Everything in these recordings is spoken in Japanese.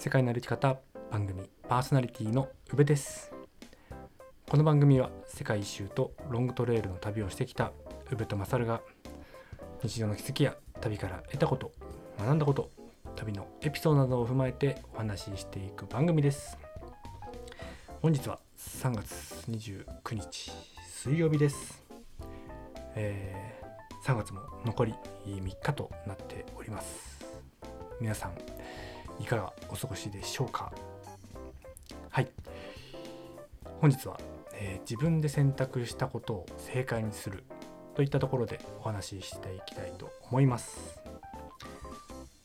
世界の歩き方番組パーソナリティの宇部です。この番組は世界一周とロングトレイルの旅をしてきた宇部と勝が日常の気づきや旅から得たこと学んだこと旅のエピソードなどを踏まえてお話ししていく番組です。本日は3月29日水曜日です、えー、3月も残り3日となっております。皆さんいかがお過ごしでしょうか？はい。本日は、えー、自分で選択したことを正解にするといったところでお話ししていきたいと思います。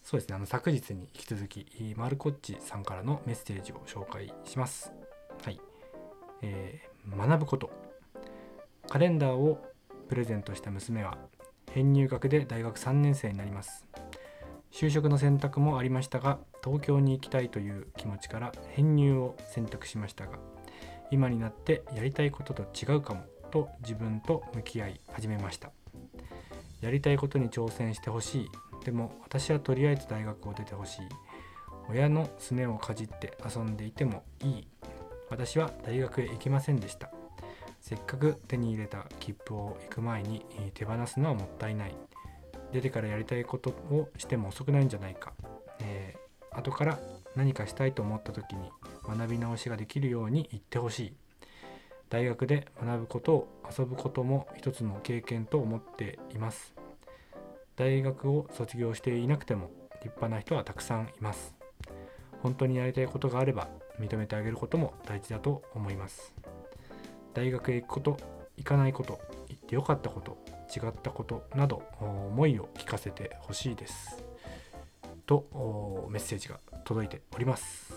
そうですね。あの昨日に引き続きマルコッチさんからのメッセージを紹介します。はい、えー、学ぶこと。カレンダーをプレゼントした娘は編入学で大学3年生になります。就職の選択もありましたが東京に行きたいという気持ちから編入を選択しましたが今になってやりたいことと違うかもと自分と向き合い始めました。やりたいことに挑戦してほしい。でも私はとりあえず大学を出てほしい。親のすねをかじって遊んでいてもいい。私は大学へ行きませんでした。せっかく手に入れた切符を行く前に手放すのはもったいない。出てからやりたいことをしても遅くないんじゃないか、え後から何かしたいと思った時に学び直しができるように言ってほしい。大学で学ぶことを遊ぶことも一つの経験と思っています。大学を卒業していなくても立派な人はたくさんいます。本当にやりたいことがあれば認めてあげることも大事だと思います。大学へ行くこと行かないこと行ってよかったこと違ったことなど思いを聞かせてほしいです。とメッセージが届いております。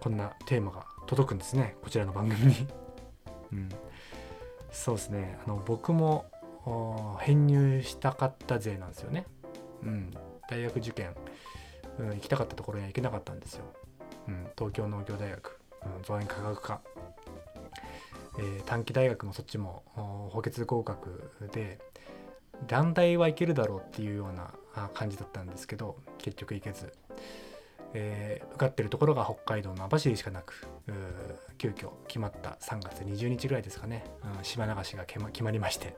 こんなテーマが届くんですね。こちらの番組に。うん、そうですね。あの僕も編入したかった勢なんですよね、うん、大学受験、うん、行きたかったところには行けなかったんですよ、うん、東京農業大学、うん、造園科学科、えー、短期大学もそっちも補欠合格で団体はいけるだろうっていうような感じだったんですけど結局行けず、えー、受かってるところが北海道の網走しかなく急遽決まった3月20日ぐらいですかね、うん、島流しが決ま決まりまして、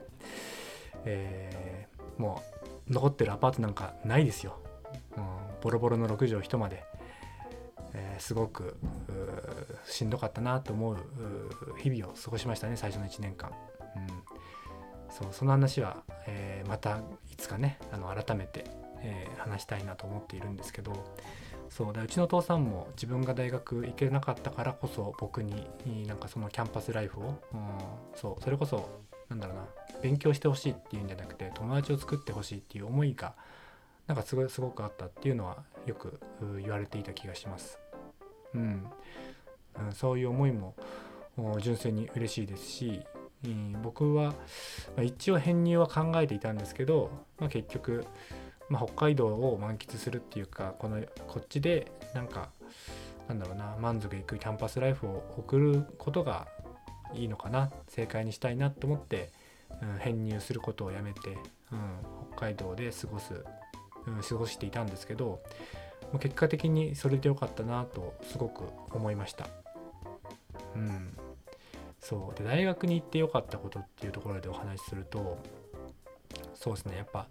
えー、もう残ってるアパートなんかないですよ、うん、ボロボロの6畳一間で、えー、すごくしんどかったなと思う日々を過ごしましたね最初の1年間。うん。そうその話は、えー、またいつかねあの改めて、えー、話したいなと思っているんですけどそうでうちの父さんも自分が大学行けなかったからこそ僕になんかそのキャンパスライフを、うん、そうそれこそなんだろうな勉強してほしいっていうんじゃなくて友達を作ってほしいっていう思いがなんかすごすごくあったっていうのはよく言われていた気がします。うん、うん、そういう思いも純粋に嬉しいですしうん、僕は、まあ、一応編入は考えていたんですけど、まあ、結局、まあ、北海道を満喫するっていうかこのこっちでなんかなんだろうな満足いくキャンパスライフを送ることがいいのかな正解にしたいなと思って、うん、編入することをやめて、うん、北海道で過ごす、うん、過ごしていたんですけど結果的にそれでよかったなとすごく思いました。うんそうで大学に行ってよかったことっていうところでお話しするとそうですねやっぱ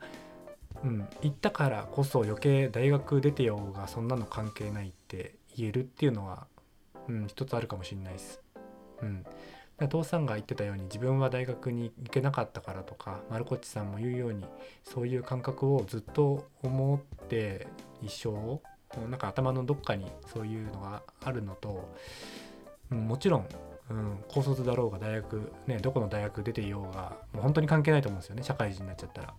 うん行ったからこそ余計大学出てようがそんなの関係ないって言えるっていうのは、うん、一つあるかもしれないです。うん、父さんが言ってたように自分は大学に行けなかったからとか丸こっちさんも言うようにそういう感覚をずっと思って一生なんか頭のどっかにそういうのがあるのと、うん、もちろんうん、高卒だろうが大学ねどこの大学出ていようがもう本当に関係ないと思うんですよね社会人になっちゃったら。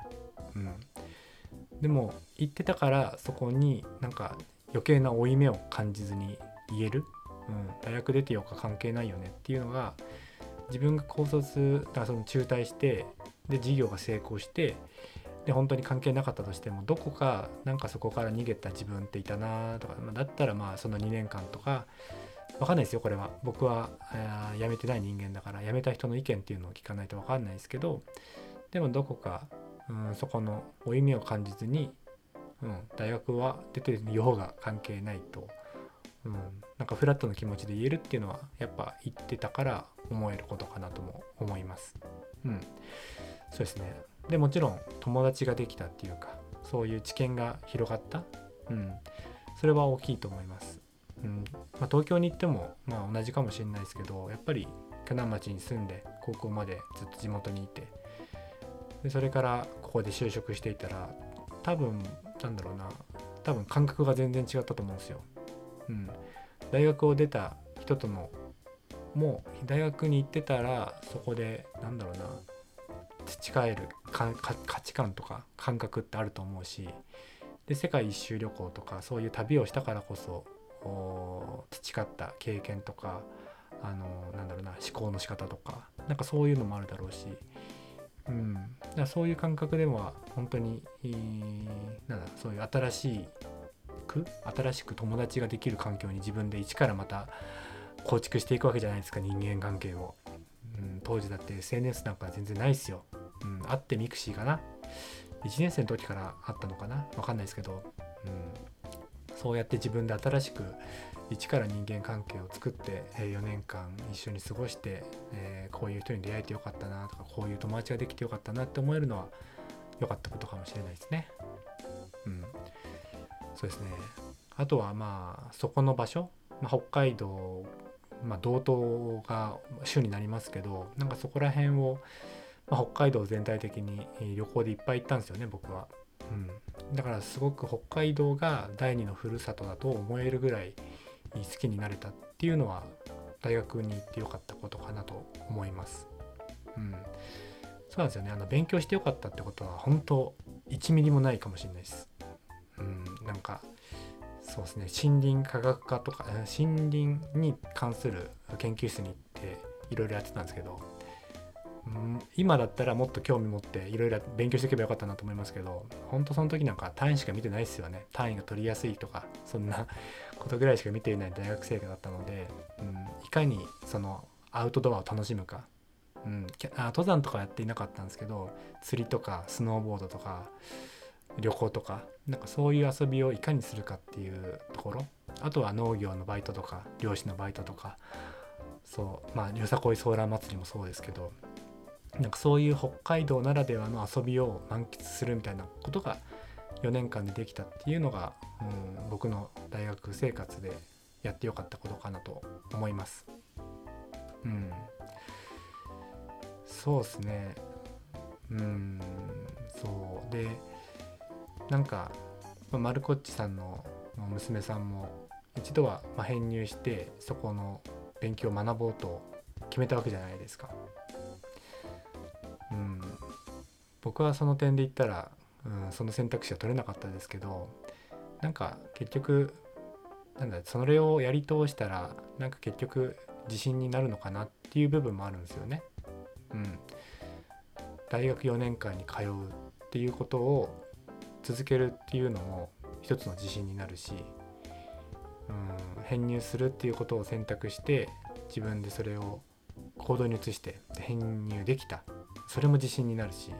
うん、でも言ってたからそこになんか余計な負い目を感じずに言える、うん、大学出てようか関係ないよねっていうのが自分が高卒だその中退してで事業が成功してで本当に関係なかったとしてもどこかなんかそこから逃げた自分っていたなとか、まあ、だったらまあその2年間とかわかんないですよこれは僕は、辞めてない人間だから辞めた人の意見っていうのを聞かないとわかんないですけどでもどこか、うん、そこの負い目を感じずに、うん、大学は出てるようが関係ないと、うん、なんかフラットの気持ちで言えるっていうのはやっぱ言ってたから思えることかなとも思います。うん、そうですねでもちろん友達ができたっていうかそういう知見が広がった、うん、それは大きいと思います。うんまあ、東京に行っても、まあ、同じかもしれないですけどやっぱり鋸南町に住んで高校までずっと地元にいてでそれからここで就職していたら多分なんだろうな多分感覚が全然違ったと思うんですよ。うん、大学を出た人とのもう大学に行ってたらそこでなんだろうな培える価値観とか感覚ってあると思うしで世界一周旅行とかそういう旅をしたからこそ培った経験とかあのなんだろうな思考の仕方とかなんかそういうのもあるだろうし、うん、だそういう感覚でも本当に、えー、なんだそういう新しく新しく友達ができる環境に自分で一からまた構築していくわけじゃないですか人間関係を、うん、当時だって SNS なんか全然ないっすよ、うん、会って mixi かな？1年生の時からあったのかな？分かんないですけど、うん、そうやって自分で新しく一から人間関係を作って4年間一緒に過ごして、え、こういう人に出会えてよかったなとかこういう友達ができてよかったなって思えるのは良かったことかもしれないですね。うん、そうですねあとはまあそこの場所、まあ、北海道、まあ、道東が主になりますけどなんかそこら辺を、まあ、北海道全体的に旅行でいっぱい行ったんですよね僕は。うん、だからすごく北海道が第二のふるさとだと思えるぐらい好きになれたっていうのは大学に行ってよかったことかなと思います。うん、そうなんですよね。あの勉強してよかったってことは本当1ミリもないかもしれないです。うん、なんかそうですね。森林科学科とか森林に関する研究室に行っていろいろやってたんですけど、うん、今だったらもっと興味持っていろいろ勉強していけばよかったなと思いますけど本当その時なんか単位しか見てないですよね。単位が取りやすいとかそんなことぐらいしか見ていない大学生だったので、うん、いかにそのアウトドアを楽しむか、うん、あ登山とかやっていなかったんですけど釣りとかスノーボードとか旅行とかなんかそういう遊びをいかにするかっていうところ。あとは農業のバイトとか漁師のバイトとか。そうまあよさこいソーラー祭りもそうですけどなんかそういう北海道ならではの遊びを満喫するみたいなことが4年間でできたっていうのが、うん、僕の大学生活でやってよかったことかなと思います。うん、そうですね。うん、そうでなんか、マルコッチさんの娘さんも一度は編入してそこの勉強を学ぼうと決めたわけじゃないですか。僕はその点で言ったらうん、その選択肢は取れなかったですけどなんか結局なんだそれをやり通したらなんか結局自信になるのかなっていう部分もあるんですよね。うん、大学4年間に通うっていうことを続けるっていうのも一つの自信になるし、うん、編入するっていうことを選択して自分でそれを行動に移して編入できたそれも自信になるし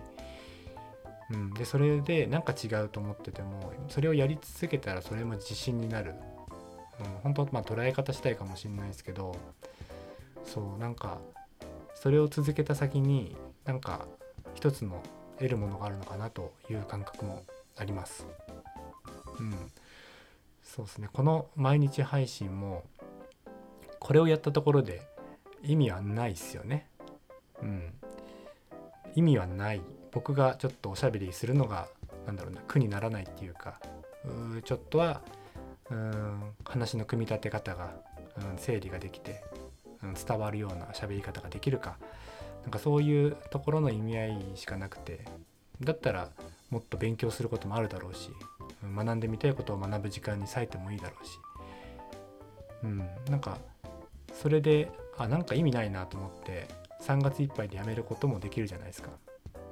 うん、でそれで何か違うと思っててもそれをやり続けたらそれも自信になる、うん、本当まあ捉え方したいかもしれないですけどそうなんかそれを続けた先になんか一つの得るものがあるのかなという感覚もあります。うん、そうですね。この毎日配信もこれをやったところで意味はないっすよね。うん、意味はない。僕がちょっとおしゃべりするのがなんだろうな苦にならないっていうかうちょっとはうん話の組み立て方が、うん、整理ができて、うん、伝わるような喋り方ができるかなんかそういうところの意味合いしかなくてだったらもっと勉強することもあるだろうし、学んでみたいことを学ぶ時間に割いてもいいだろうし、うん、なんかそれであなんか意味ないなと思って3月いっぱいでやめることもできるじゃないですか。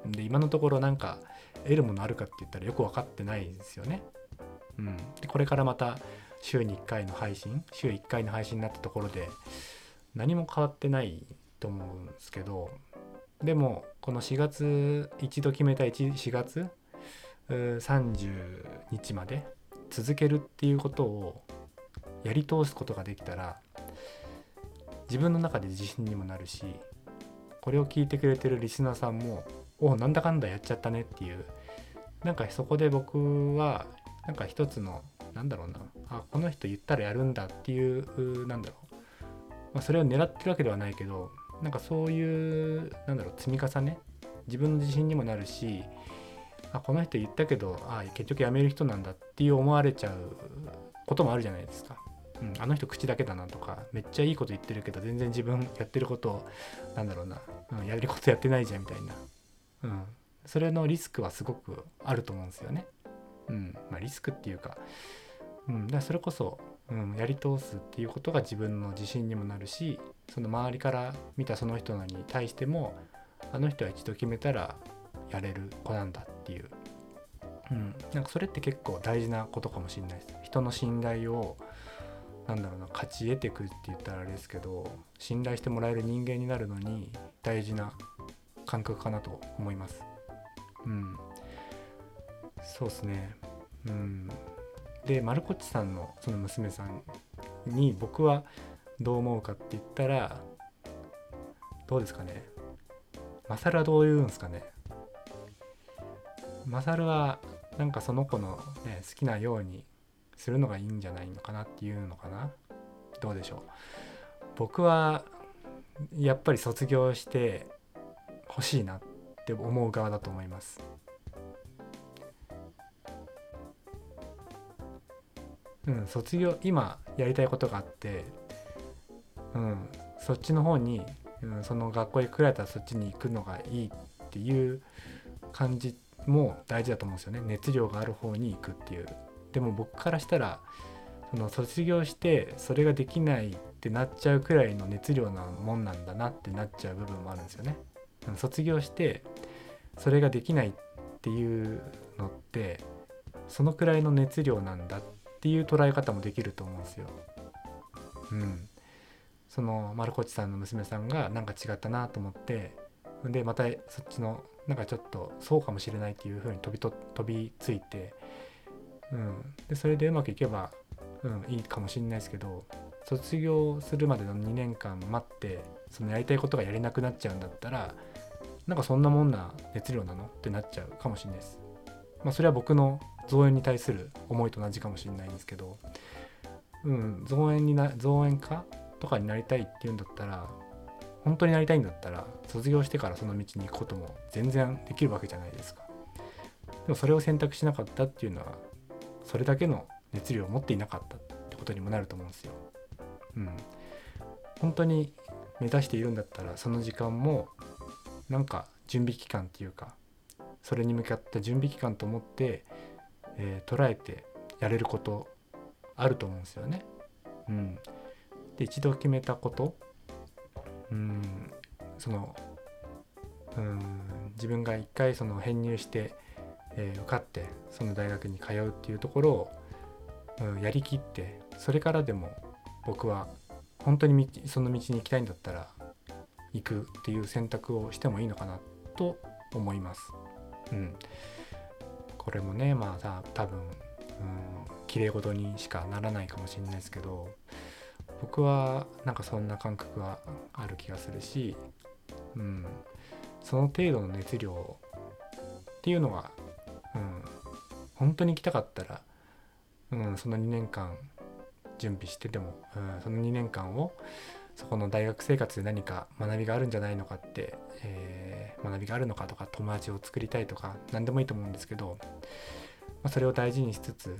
で今のところなんか得るものあるかって言ったらよく分かってないですよね。うん、でこれからまた週に1回の配信週1回の配信になったところで何も変わってないと思うんですけどでもこの4月一度決めた4月30日まで続けるっていうことをやり通すことができたら自分の中で自信にもなるしこれを聞いてくれてるリスナーさんもおなんだかんだやっちゃったねっていう。なんかそこで僕はなんか一つのなんだろうな。あこの人言ったらやるんだっていうなんだろう、まあ、それを狙ってるわけではないけどなんかそういうなんだろう積み重ね。自分の自信にもなるしあこの人言ったけどあ結局辞める人なんだっていう思われちゃうこともあるじゃないですか。うん、あの人口だけだなとかめっちゃいいこと言ってるけど全然自分やってることなんだろうな、うん、やることやってないじゃんみたいな、うん、それのリスクはすごくあると思うんですよね。うん。まあ、リスクっていうか,、うん、だかそれこそ、うん、やり通すっていうことが自分の自信にもなるしその周りから見たその人に対してもあの人は一度決めたらやれる子なんだっていう、うん、なんかそれって結構大事なことかもしれないです。人の信頼をなんだろうな勝ち得てくって言ったらあれですけど信頼してもらえる人間になるのに大事な感覚かなと思います。うん、そうですね。うん、で丸こっちさんのその娘さんに僕はどう思うかって言ったらどうですかね。マサルはどう言うんですかね。マサルはなんかその子の、ね、好きなようにするのがいいんじゃないのかなっていうのかな。どうでしょう。僕はやっぱり卒業して欲しいなって思う側だと思います。うん卒業今やりたいことがあってうんそっちの方に、うん、その学校へ来られたらそっちに行くのがいいっていう感じも大事だと思うんですよね。熱量がある方に行くっていう。でも僕からしたらその卒業してそれができないってなっちゃうくらいの熱量なもんなんだなってなっちゃう部分もあるんですよね。卒業してそれができないっていうのってそのくらいの熱量なんだっていう捉え方もできると思うんですよ。うん。その丸越さんの娘さんがなんか違ったなと思ってでまたそっちのなんかちょっとそうかもしれないっていう風に飛びと飛びついて、うん、でそれでうまくいけば、うん、いいかもしれないですけど卒業するまでの2年間待ってそのやりたいことがやれなくなっちゃうんだったらなんかそんなもんな熱量なのってなっちゃうかもしれないです。まあそれは僕の造園に対する思いと同じかもしれないんですけど、うん、造園にな造園家とかになりたいっていうんだったら本当になりたいんだったら卒業してからその道に行くことも全然できるわけじゃないですか。でもそれを選択しなかったっていうのはそれだけの熱量を持っていなかったってことにもなると思うんですよ。うん。本当に目指しているんだったらその時間もなんか準備期間っていうかそれに向かった準備期間と思って、えー、捉えてやれることあると思うんですよね。うん、で一度決めたことうんそのうん自分が一回その編入して、えー、受かってその大学に通うっていうところを、うん、やりきってそれからでも僕は本当にその道に行きたいんだったら行くっていう選択をしてもいいのかなと思います。うん、これもねまあ多分、うん、綺麗事にしかならないかもしれないですけど僕はなんかそんな感覚がある気がするし、うん、その程度の熱量っていうのが、うん、本当に行きたかったら、うん、その2年間準備してでも、うん、その2年間をそこの大学生活で何か学びがあるんじゃないのかって、えー、学びがあるのかとか友達を作りたいとか何でもいいと思うんですけど、まあ、それを大事にしつつ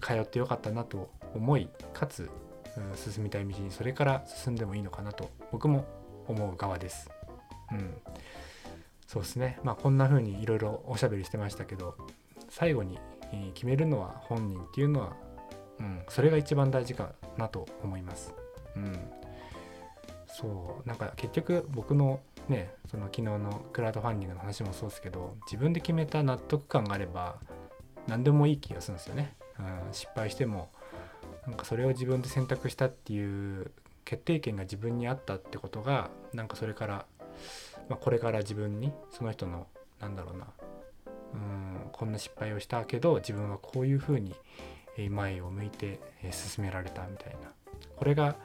通ってよかったなと思いかつうん進みたい道にそれから進んでもいいのかなと僕も思う側です。うん、そうですねまあこんな風にいろいろおしゃべりしてましたけど最後に決めるのは本人っていうのは、うん、それが一番大事かなと思います。うん。そう。なんか結局僕のねその昨日のクラウドファンディングの話もそうですけど自分で決めた納得感があれば何でもいい気がするんですよね、うん、失敗してもなんかそれを自分で選択したっていう決定権が自分にあったってことがなんかそれから、まあ、これから自分にその人のなんだろうなうんこんな失敗をしたけど自分はこういうふうに前を向いて進められたみたいな。これが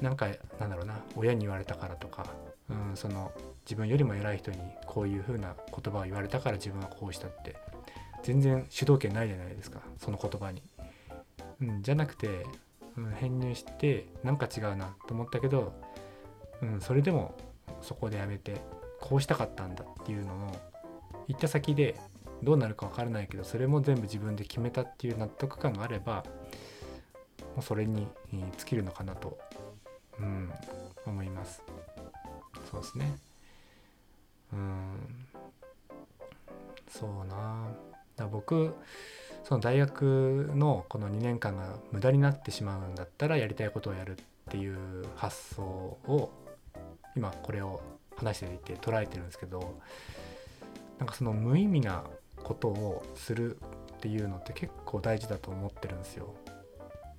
なんかなんだろうな。親に言われたからとか、うん、その自分よりも偉い人にこういうふうな言葉を言われたから自分はこうしたって。全然主導権ないじゃないですか。その言葉に。うん、じゃなくて、うん、編入してなんか違うなと思ったけど、うん、それでもそこでやめてこうしたかったんだっていうのの行った先でどうなるか分からないけどそれも全部自分で決めたっていう納得感があればもうそれに尽きるのかなと、うん、思います。そうですね。うん。そうな。だ僕その大学のこの2年間が無駄になってしまうんだったらやりたいことをやるっていう発想を今これを話していて捉えてるんですけどなんかその無意味なことをするっていうのって結構大事だと思ってるんですよ。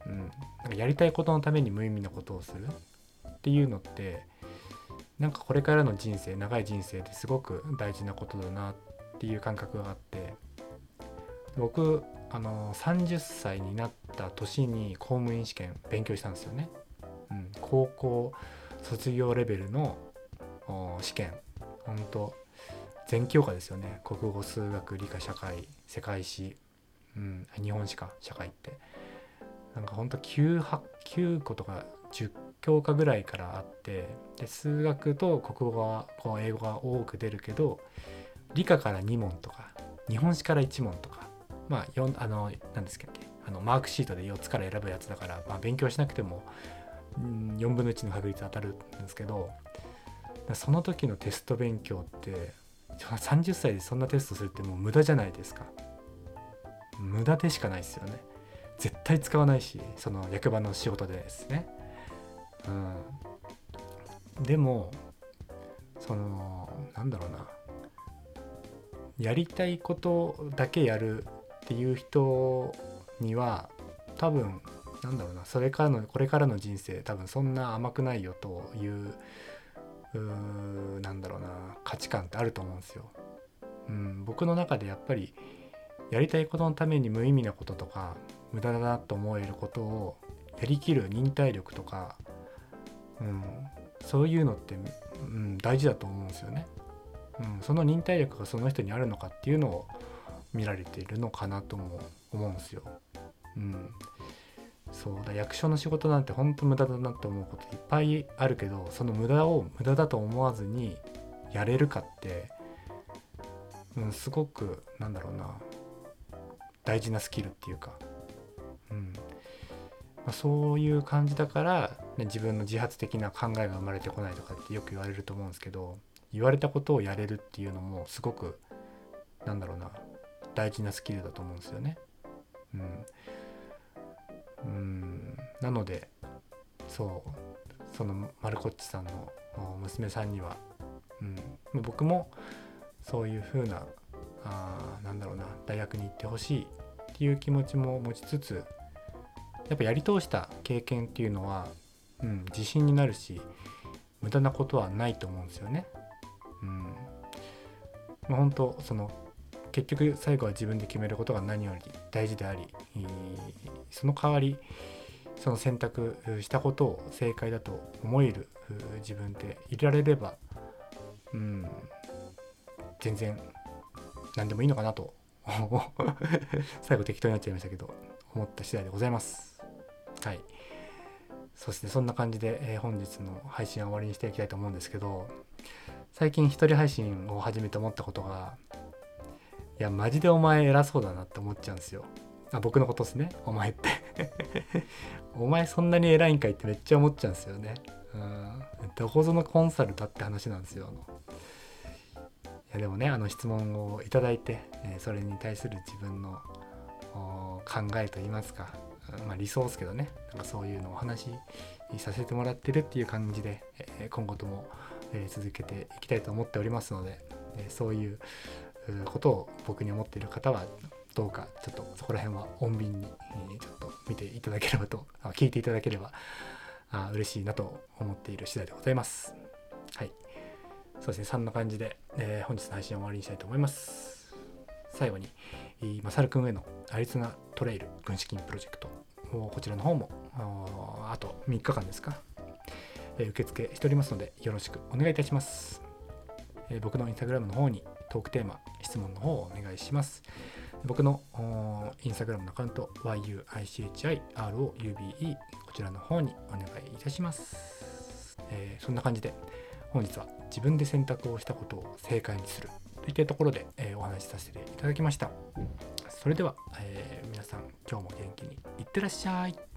うん、なんかやりたいことのために無意味なことをするっていうのってなんかこれからの人生長い人生ですごく大事なことだなっていう感覚があって僕あの30歳になった年に公務員試験勉強したんですよね。うん、高校卒業レベルの試験本当全教科ですよね。国語数学理科社会。世界史、うん、日本史か社会って。なんかほんと 9, 9個とか10教科ぐらいからあってで数学と国語はこう英語が多く出るけど理科から2問とか日本史から1問とかまあ4あの何ですっけあのマークシートで4つから選ぶやつだから、まあ、勉強しなくても、うん、4分の1の確率当たるんですけどその時のテスト勉強って30歳でそんなテストするってもう無駄じゃないですか。無駄でしかないですよね。絶対使わないしその役場の仕事でですね。うん。でもそのなんだろうな。やりたいことだけやるっていう人には多分なんだろうな。それからのこれからの人生多分そんな甘くないよといううなんだろうな価値観ってあると思うんですよ。うん、僕の中でやっぱりやりたいことのために無意味なこととか無駄だなと思えることをやりきる忍耐力とか、うん、そういうのって、うん、大事だと思うんですよね。うん、その忍耐力がその人にあるのかっていうのを見られているのかなとも思うんですよ。うん、そうだ役所の仕事なんてほんと無駄だなって思うこといっぱいあるけどその無駄を無駄だと思わずにやれるかって、うん、すごくなんだろうな大事なスキルっていうか、うんまあ、そういう感じだから、ね、自分の自発的な考えが生まれてこないとかってよく言われると思うんですけど言われたことをやれるっていうのもすごくなんだろうな大事なスキルだと思うんですよね。うんうん。なのでそうそのマルコッチさんの娘さんには、うん、僕もそういう風なあなんだろうな大学に行ってほしいっていう気持ちも持ちつつやっぱやり通した経験っていうのは、うん、自信になるし無駄なことはないと思うんですよね。うん。まあ、本当その結局最後は自分で決めることが何より大事でありその代わりその選択したことを正解だと思える自分でいられればうん全然何でもいいのかなと 最後適当になっちゃいましたけど思った次第でございます。はい。そしてそんな感じで、え、本日の配信は終わりにしていきたいと思うんですけど最近一人配信を始めて思ったことがいやマジでお前偉そうだなって思っちゃうんですよ。あ僕のことですね。お前って。お前そんなに偉いんかいってめっちゃ思っちゃうんですよね。うん。どこぞのコンサルだって話なんですよ。いやでもねあの質問をいただいて、え、それに対する自分の考えといいますか、まあ、理想ですけどね。なんかそういうのをお話しさせてもらってるっていう感じで、え、今後とも、え、続けていきたいと思っておりますので、えそういうことを僕に思っている方はどうかちょっとそこら辺は穏便にちょっと見ていただければと聞いていただければあ嬉しいなと思っている次第でございます。はい。そうですね。そんな感じで、えー、本日の配信を終わりにしたいと思います。最後に、マサル君へのアリゾナトレイル軍資金プロジェクトこちらの方もあと3日間ですか、えー、受付しておりますのでよろしくお願いいたします、えー、僕のインスタグラムの方にトークテーマ質問の方をお願いします。僕のインスタグラムのアカウント yu ichiroube こちらの方にお願いいたします、えー、そんな感じで本日は自分で選択をしたことを正解にするといったところで、えー、お話しさせていただきました。それでは、えー、皆さん今日も元気にいってらっしゃい。